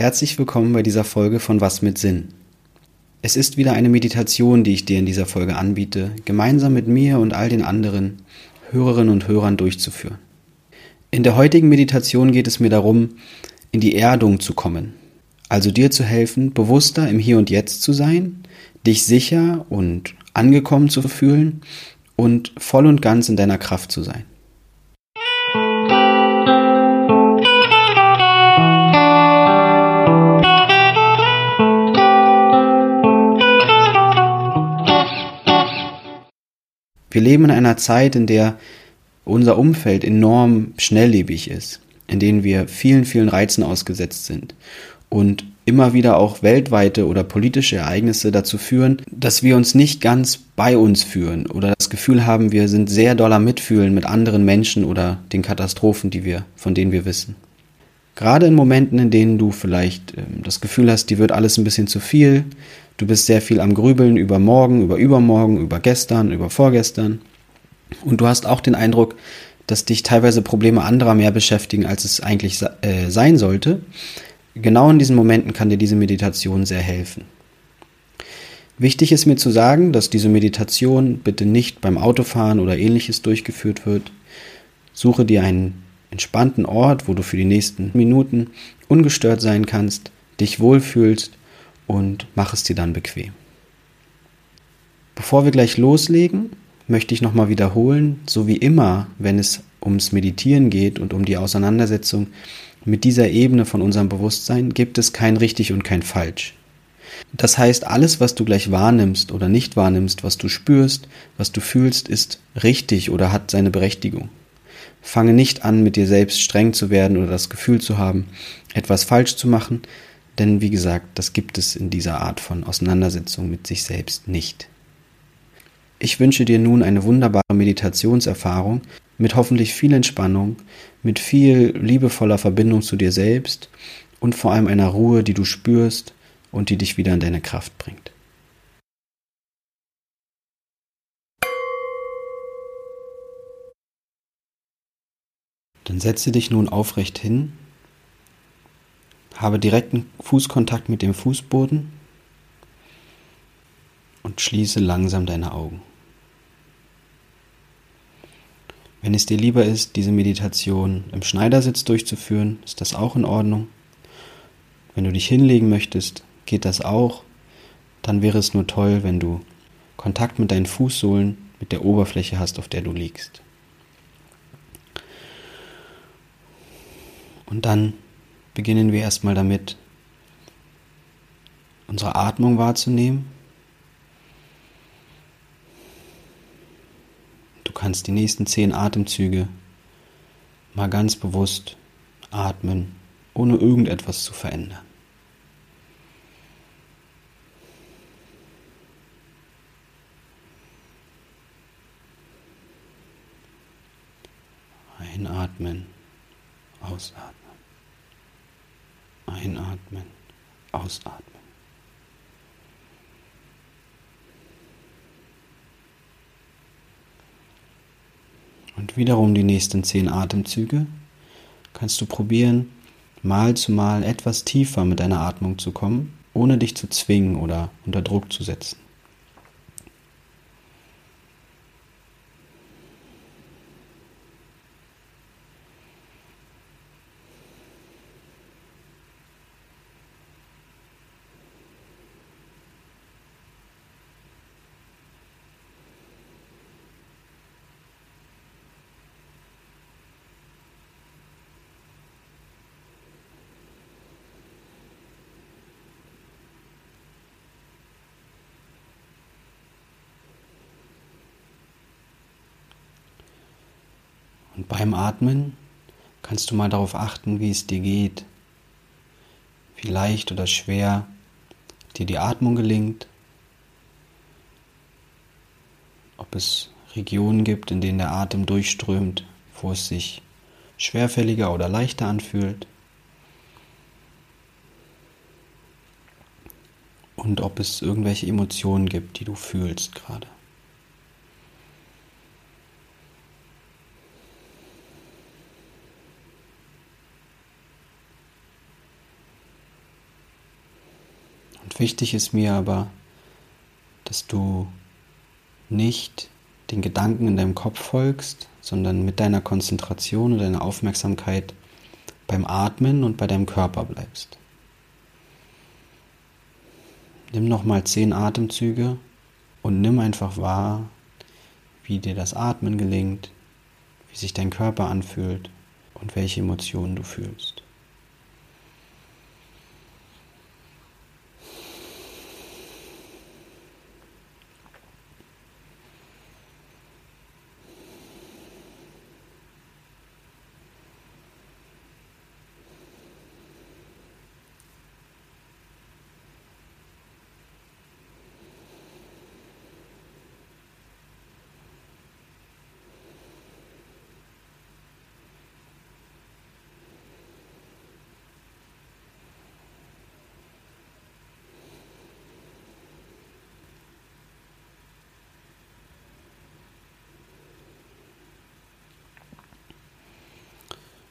Herzlich willkommen bei dieser Folge von Was mit Sinn. Es ist wieder eine Meditation, die ich dir in dieser Folge anbiete, gemeinsam mit mir und all den anderen Hörerinnen und Hörern durchzuführen. In der heutigen Meditation geht es mir darum, in die Erdung zu kommen, also dir zu helfen, bewusster im Hier und Jetzt zu sein, dich sicher und angekommen zu fühlen und voll und ganz in deiner Kraft zu sein. Wir leben in einer Zeit, in der unser Umfeld enorm schnelllebig ist, in denen wir vielen, vielen Reizen ausgesetzt sind und immer wieder auch weltweite oder politische Ereignisse dazu führen, dass wir uns nicht ganz bei uns fühlen oder das Gefühl haben, wir sind sehr doller mitfühlen mit anderen Menschen oder den Katastrophen, die wir, von denen wir wissen. Gerade in Momenten, in denen du vielleicht äh, das Gefühl hast, die wird alles ein bisschen zu viel, du bist sehr viel am Grübeln über morgen, über übermorgen, über gestern, über vorgestern und du hast auch den Eindruck, dass dich teilweise Probleme anderer mehr beschäftigen, als es eigentlich äh, sein sollte. Genau in diesen Momenten kann dir diese Meditation sehr helfen. Wichtig ist mir zu sagen, dass diese Meditation bitte nicht beim Autofahren oder ähnliches durchgeführt wird. Suche dir einen entspannten Ort, wo du für die nächsten Minuten ungestört sein kannst, dich wohlfühlst und mach es dir dann bequem. Bevor wir gleich loslegen, möchte ich nochmal wiederholen, so wie immer, wenn es ums Meditieren geht und um die Auseinandersetzung mit dieser Ebene von unserem Bewusstsein, gibt es kein richtig und kein falsch. Das heißt, alles, was du gleich wahrnimmst oder nicht wahrnimmst, was du spürst, was du fühlst, ist richtig oder hat seine Berechtigung. Fange nicht an, mit dir selbst streng zu werden oder das Gefühl zu haben, etwas falsch zu machen, denn wie gesagt, das gibt es in dieser Art von Auseinandersetzung mit sich selbst nicht. Ich wünsche dir nun eine wunderbare Meditationserfahrung mit hoffentlich viel Entspannung, mit viel liebevoller Verbindung zu dir selbst und vor allem einer Ruhe, die du spürst und die dich wieder in deine Kraft bringt. Dann setze dich nun aufrecht hin, habe direkten Fußkontakt mit dem Fußboden und schließe langsam deine Augen. Wenn es dir lieber ist, diese Meditation im Schneidersitz durchzuführen, ist das auch in Ordnung. Wenn du dich hinlegen möchtest, geht das auch. Dann wäre es nur toll, wenn du Kontakt mit deinen Fußsohlen, mit der Oberfläche hast, auf der du liegst. Und dann beginnen wir erstmal damit, unsere Atmung wahrzunehmen. Du kannst die nächsten zehn Atemzüge mal ganz bewusst atmen, ohne irgendetwas zu verändern. Einatmen, ausatmen. Einatmen, ausatmen. Und wiederum die nächsten zehn Atemzüge kannst du probieren, mal zu mal etwas tiefer mit deiner Atmung zu kommen, ohne dich zu zwingen oder unter Druck zu setzen. Und beim Atmen kannst du mal darauf achten, wie es dir geht, wie leicht oder schwer dir die Atmung gelingt, ob es Regionen gibt, in denen der Atem durchströmt, wo es sich schwerfälliger oder leichter anfühlt. Und ob es irgendwelche Emotionen gibt, die du fühlst gerade. Wichtig ist mir aber, dass du nicht den Gedanken in deinem Kopf folgst, sondern mit deiner Konzentration und deiner Aufmerksamkeit beim Atmen und bei deinem Körper bleibst. Nimm nochmal zehn Atemzüge und nimm einfach wahr, wie dir das Atmen gelingt, wie sich dein Körper anfühlt und welche Emotionen du fühlst.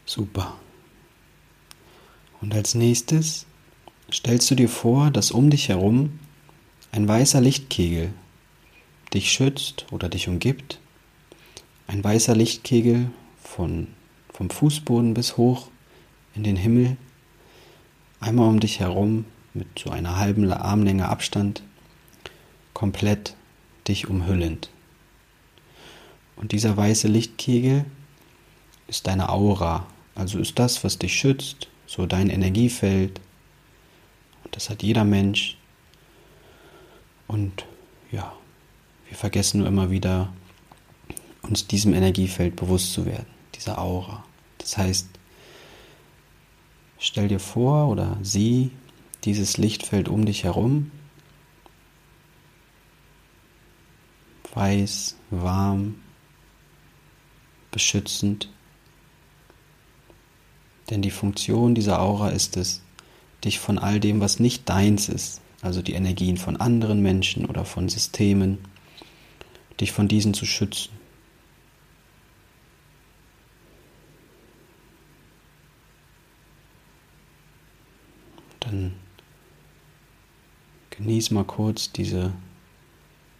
Super. Und als nächstes stellst du dir vor, dass um dich herum ein weißer Lichtkegel dich schützt oder dich umgibt. Ein weißer Lichtkegel von, vom Fußboden bis hoch in den Himmel, einmal um dich herum mit so einer halben Armlänge Abstand, komplett dich umhüllend. Und dieser weiße Lichtkegel ist deine Aura, also ist das, was dich schützt, so dein Energiefeld. Und das hat jeder Mensch. Und ja, wir vergessen nur immer wieder, uns diesem Energiefeld bewusst zu werden, dieser Aura. Das heißt, stell dir vor oder sieh dieses Lichtfeld um dich herum. Weiß, warm, beschützend. Denn die Funktion dieser Aura ist es, dich von all dem, was nicht deins ist, also die Energien von anderen Menschen oder von Systemen, dich von diesen zu schützen. Dann genieß mal kurz diese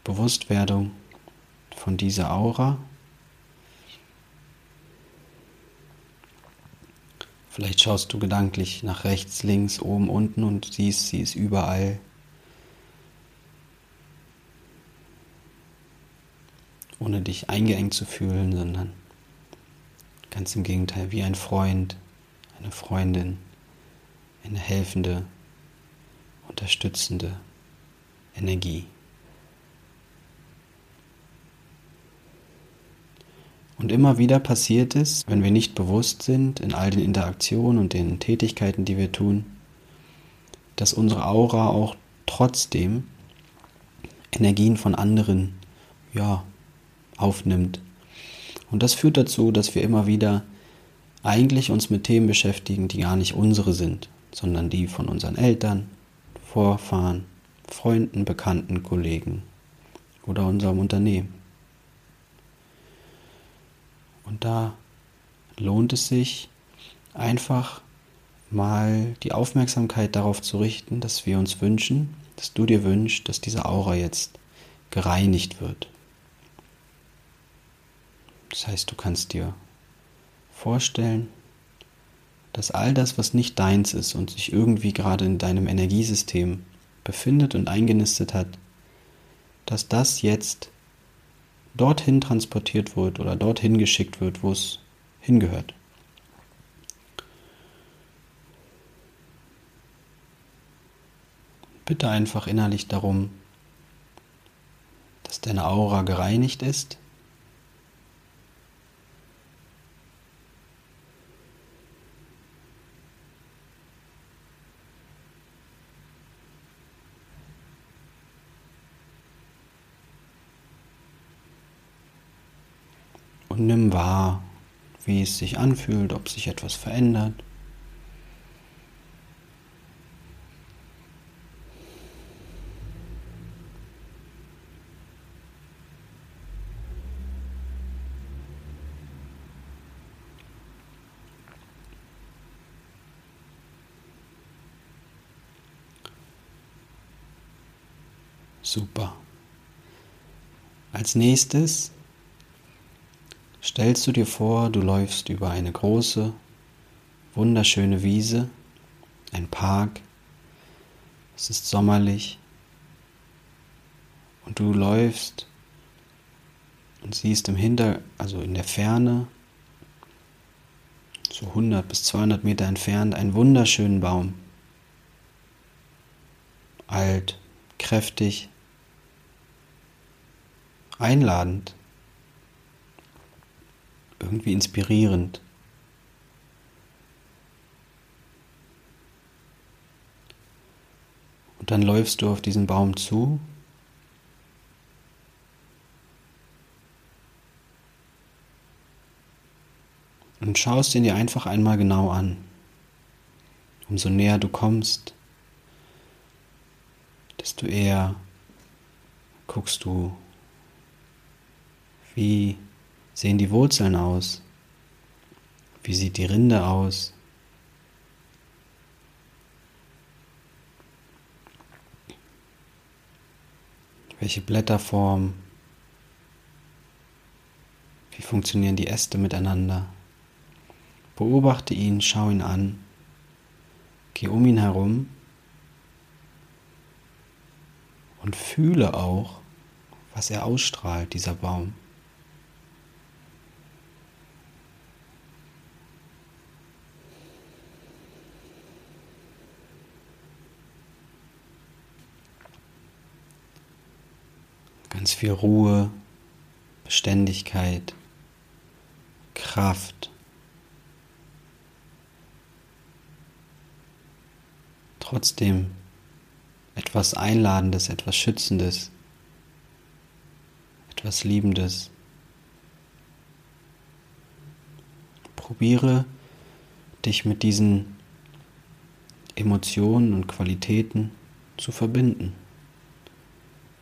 Bewusstwerdung von dieser Aura Vielleicht schaust du gedanklich nach rechts, links, oben, unten und siehst, sie ist überall. Ohne dich eingeengt zu fühlen, sondern ganz im Gegenteil, wie ein Freund, eine Freundin, eine helfende, unterstützende Energie. Und immer wieder passiert es, wenn wir nicht bewusst sind in all den Interaktionen und den Tätigkeiten, die wir tun, dass unsere Aura auch trotzdem Energien von anderen ja, aufnimmt. Und das führt dazu, dass wir immer wieder eigentlich uns mit Themen beschäftigen, die gar nicht unsere sind, sondern die von unseren Eltern, Vorfahren, Freunden, Bekannten, Kollegen oder unserem Unternehmen. Und da lohnt es sich einfach mal die Aufmerksamkeit darauf zu richten, dass wir uns wünschen, dass du dir wünschst, dass diese Aura jetzt gereinigt wird. Das heißt, du kannst dir vorstellen, dass all das, was nicht deins ist und sich irgendwie gerade in deinem Energiesystem befindet und eingenistet hat, dass das jetzt dorthin transportiert wird oder dorthin geschickt wird, wo es hingehört. Bitte einfach innerlich darum, dass deine Aura gereinigt ist. Und nimm wahr, wie es sich anfühlt, ob sich etwas verändert. Super. Als nächstes stellst du dir vor, du läufst über eine große, wunderschöne Wiese, ein Park. Es ist sommerlich und du läufst und siehst im Hinter, also in der Ferne, so 100 bis 200 Meter entfernt, einen wunderschönen Baum. Alt, kräftig, einladend, irgendwie inspirierend. Und dann läufst du auf diesen Baum zu und schaust ihn dir einfach einmal genau an. Umso näher du kommst, desto eher guckst du, wie sehen die Wurzeln aus, wie sieht die Rinde aus. Welche Blätterform? Wie funktionieren die Äste miteinander? Beobachte ihn, schau ihn an, geh um ihn herum und fühle auch, was er ausstrahlt, dieser Baum. Ganz viel Ruhe, Beständigkeit, Kraft. Trotzdem etwas Einladendes, etwas Schützendes, etwas Liebendes. Probiere dich mit diesen Emotionen und Qualitäten zu verbinden.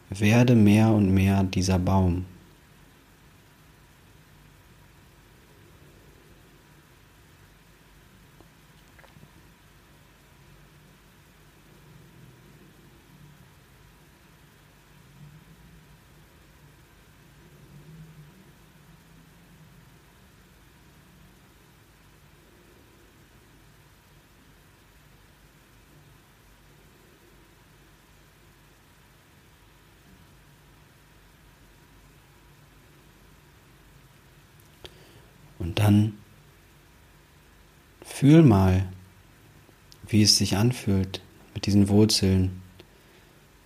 Werde mehr und mehr dieser Baum. Und dann fühl mal, wie es sich anfühlt, mit diesen Wurzeln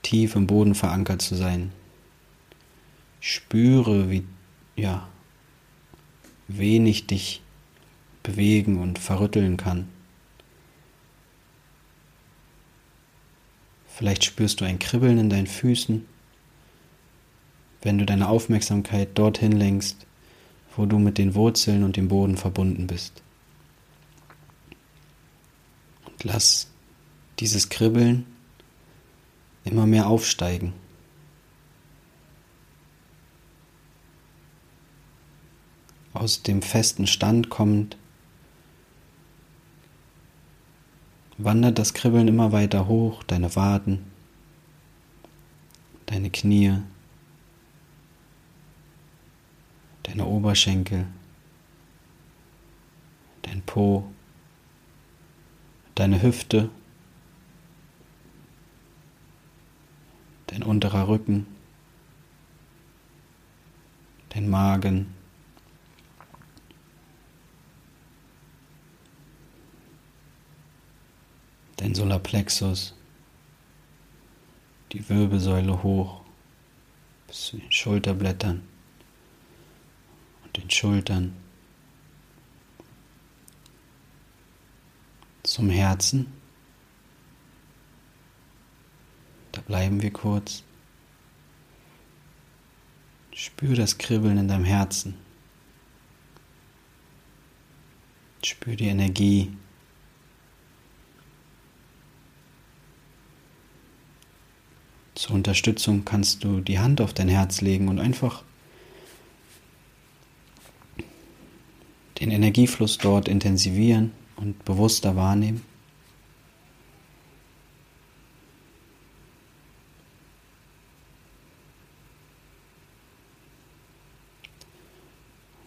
tief im Boden verankert zu sein. Spüre, wie ja, wenig dich bewegen und verrütteln kann. Vielleicht spürst du ein Kribbeln in deinen Füßen, wenn du deine Aufmerksamkeit dorthin lenkst, wo du mit den Wurzeln und dem Boden verbunden bist. Und lass dieses Kribbeln immer mehr aufsteigen. Aus dem festen Stand kommt, wandert das Kribbeln immer weiter hoch, deine Waden, deine Knie, deine Oberschenkel, dein Po, deine Hüfte, dein unterer Rücken, dein Magen, dein Solarplexus, die Wirbelsäule hoch bis zu den Schulterblättern den Schultern zum Herzen. Da bleiben wir kurz. Spür das Kribbeln in deinem Herzen. Spür die Energie. Zur Unterstützung kannst du die Hand auf dein Herz legen und einfach den Energiefluss dort intensivieren und bewusster wahrnehmen.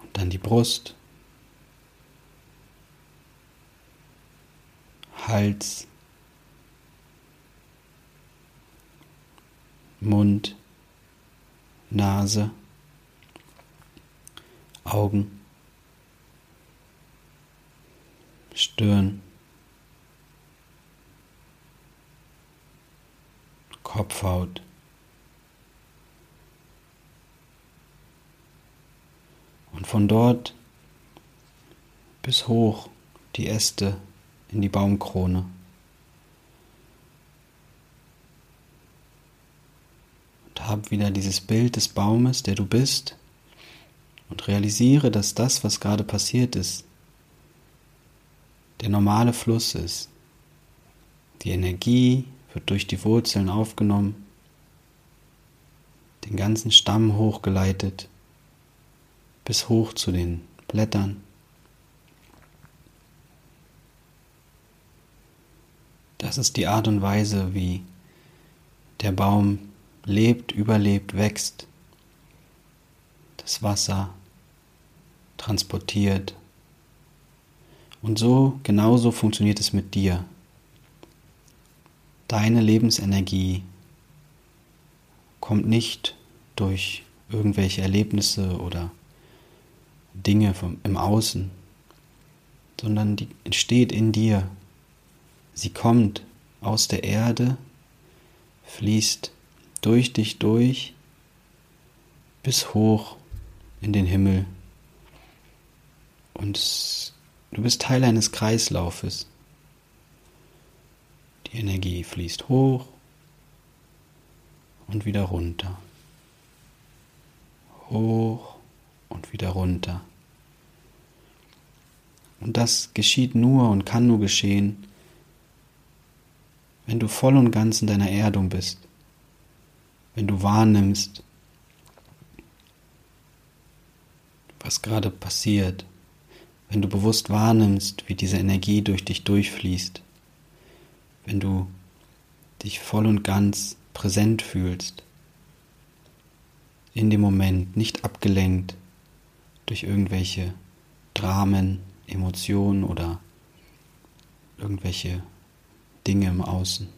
Und dann die Brust, Hals, Mund, Nase, Augen. Stirn, Kopfhaut. Und von dort bis hoch die Äste in die Baumkrone. Und hab wieder dieses Bild des Baumes, der du bist, und realisiere, dass das, was gerade passiert ist, der normale Fluss ist. Die Energie wird durch die Wurzeln aufgenommen, den ganzen Stamm hochgeleitet, bis hoch zu den Blättern. Das ist die Art und Weise, wie der Baum lebt, überlebt, wächst, das Wasser transportiert. Und so, genauso funktioniert es mit dir. Deine Lebensenergie kommt nicht durch irgendwelche Erlebnisse oder Dinge vom, im Außen, sondern die entsteht in dir. Sie kommt aus der Erde, fließt durch dich durch bis hoch in den Himmel. Und du bist Teil eines Kreislaufes. Die Energie fließt hoch und wieder runter. Hoch und wieder runter. Und das geschieht nur und kann nur geschehen, wenn du voll und ganz in deiner Erdung bist, wenn du wahrnimmst, was gerade passiert, wenn du bewusst wahrnimmst, wie diese Energie durch dich durchfließt, wenn du dich voll und ganz präsent fühlst, in dem Moment, nicht abgelenkt durch irgendwelche Dramen, Emotionen oder irgendwelche Dinge im Außen.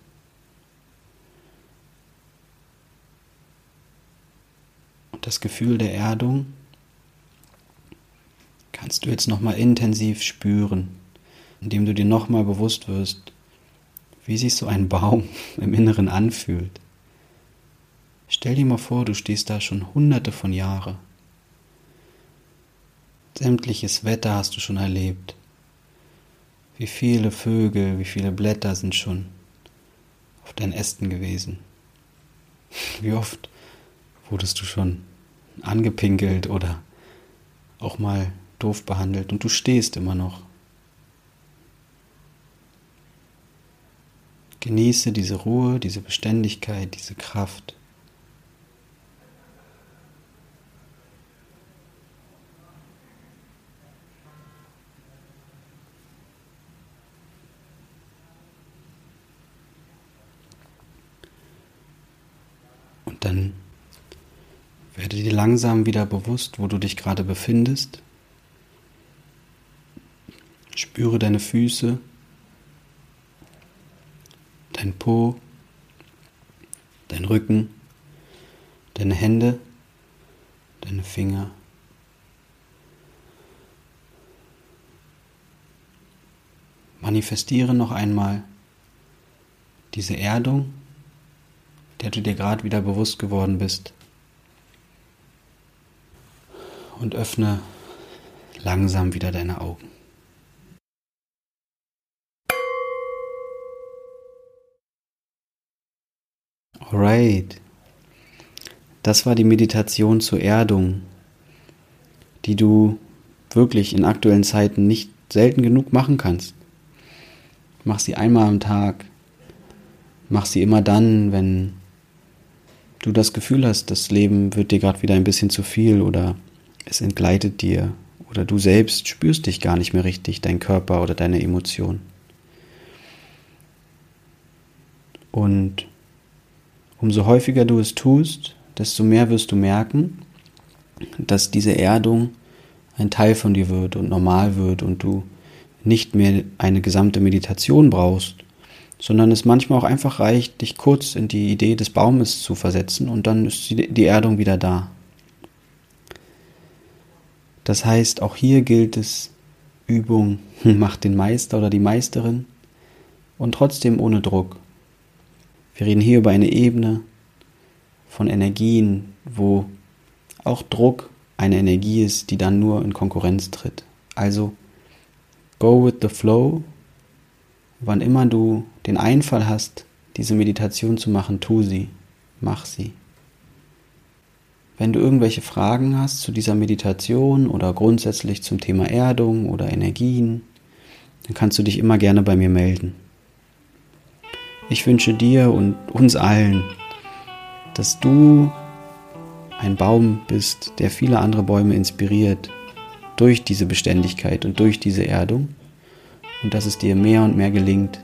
Und das Gefühl der Erdung kannst du jetzt nochmal intensiv spüren, indem du dir nochmal bewusst wirst, wie sich so ein Baum im Inneren anfühlt. Stell dir mal vor, du stehst da schon hunderte von Jahren. Sämtliches Wetter hast du schon erlebt. Wie viele Vögel, wie viele Blätter sind schon auf deinen Ästen gewesen. Wie oft wurdest du schon angepinkelt oder auch mal doof behandelt und du stehst immer noch. Genieße diese Ruhe, diese Beständigkeit, diese Kraft. Und dann werde dir langsam wieder bewusst, wo du dich gerade befindest. Spüre deine Füße, dein Po, dein Rücken, deine Hände, deine Finger. Manifestiere noch einmal diese Erdung, der du dir gerade wieder bewusst geworden bist. Und öffne langsam wieder deine Augen. Alright. Das war die Meditation zur Erdung, die du wirklich in aktuellen Zeiten nicht selten genug machen kannst. Mach sie einmal am Tag. Mach sie immer dann, wenn du das Gefühl hast, das Leben wird dir gerade wieder ein bisschen zu viel oder es entgleitet dir oder du selbst spürst dich gar nicht mehr richtig, dein Körper oder deine Emotionen. Und Umso häufiger du es tust, desto mehr wirst du merken, dass diese Erdung ein Teil von dir wird und normal wird und du nicht mehr eine gesamte Meditation brauchst, sondern es manchmal auch einfach reicht, dich kurz in die Idee des Baumes zu versetzen und dann ist die Erdung wieder da. Das heißt, auch hier gilt es, Übung macht den Meister oder die Meisterin und trotzdem ohne Druck. Wir reden hier über eine Ebene von Energien, wo auch Druck eine Energie ist, die dann nur in Konkurrenz tritt. Also go with the flow. Wann immer du den Einfall hast, diese Meditation zu machen, tu sie, mach sie. Wenn du irgendwelche Fragen hast zu dieser Meditation oder grundsätzlich zum Thema Erdung oder Energien, dann kannst du dich immer gerne bei mir melden. Ich wünsche dir und uns allen, dass du ein Baum bist, der viele andere Bäume inspiriert durch diese Beständigkeit und durch diese Erdung und dass es dir mehr und mehr gelingt,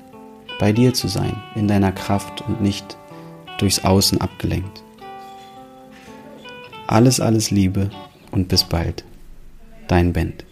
bei dir zu sein, in deiner Kraft und nicht durchs Außen abgelenkt. Alles, alles Liebe und bis bald. Dein Band.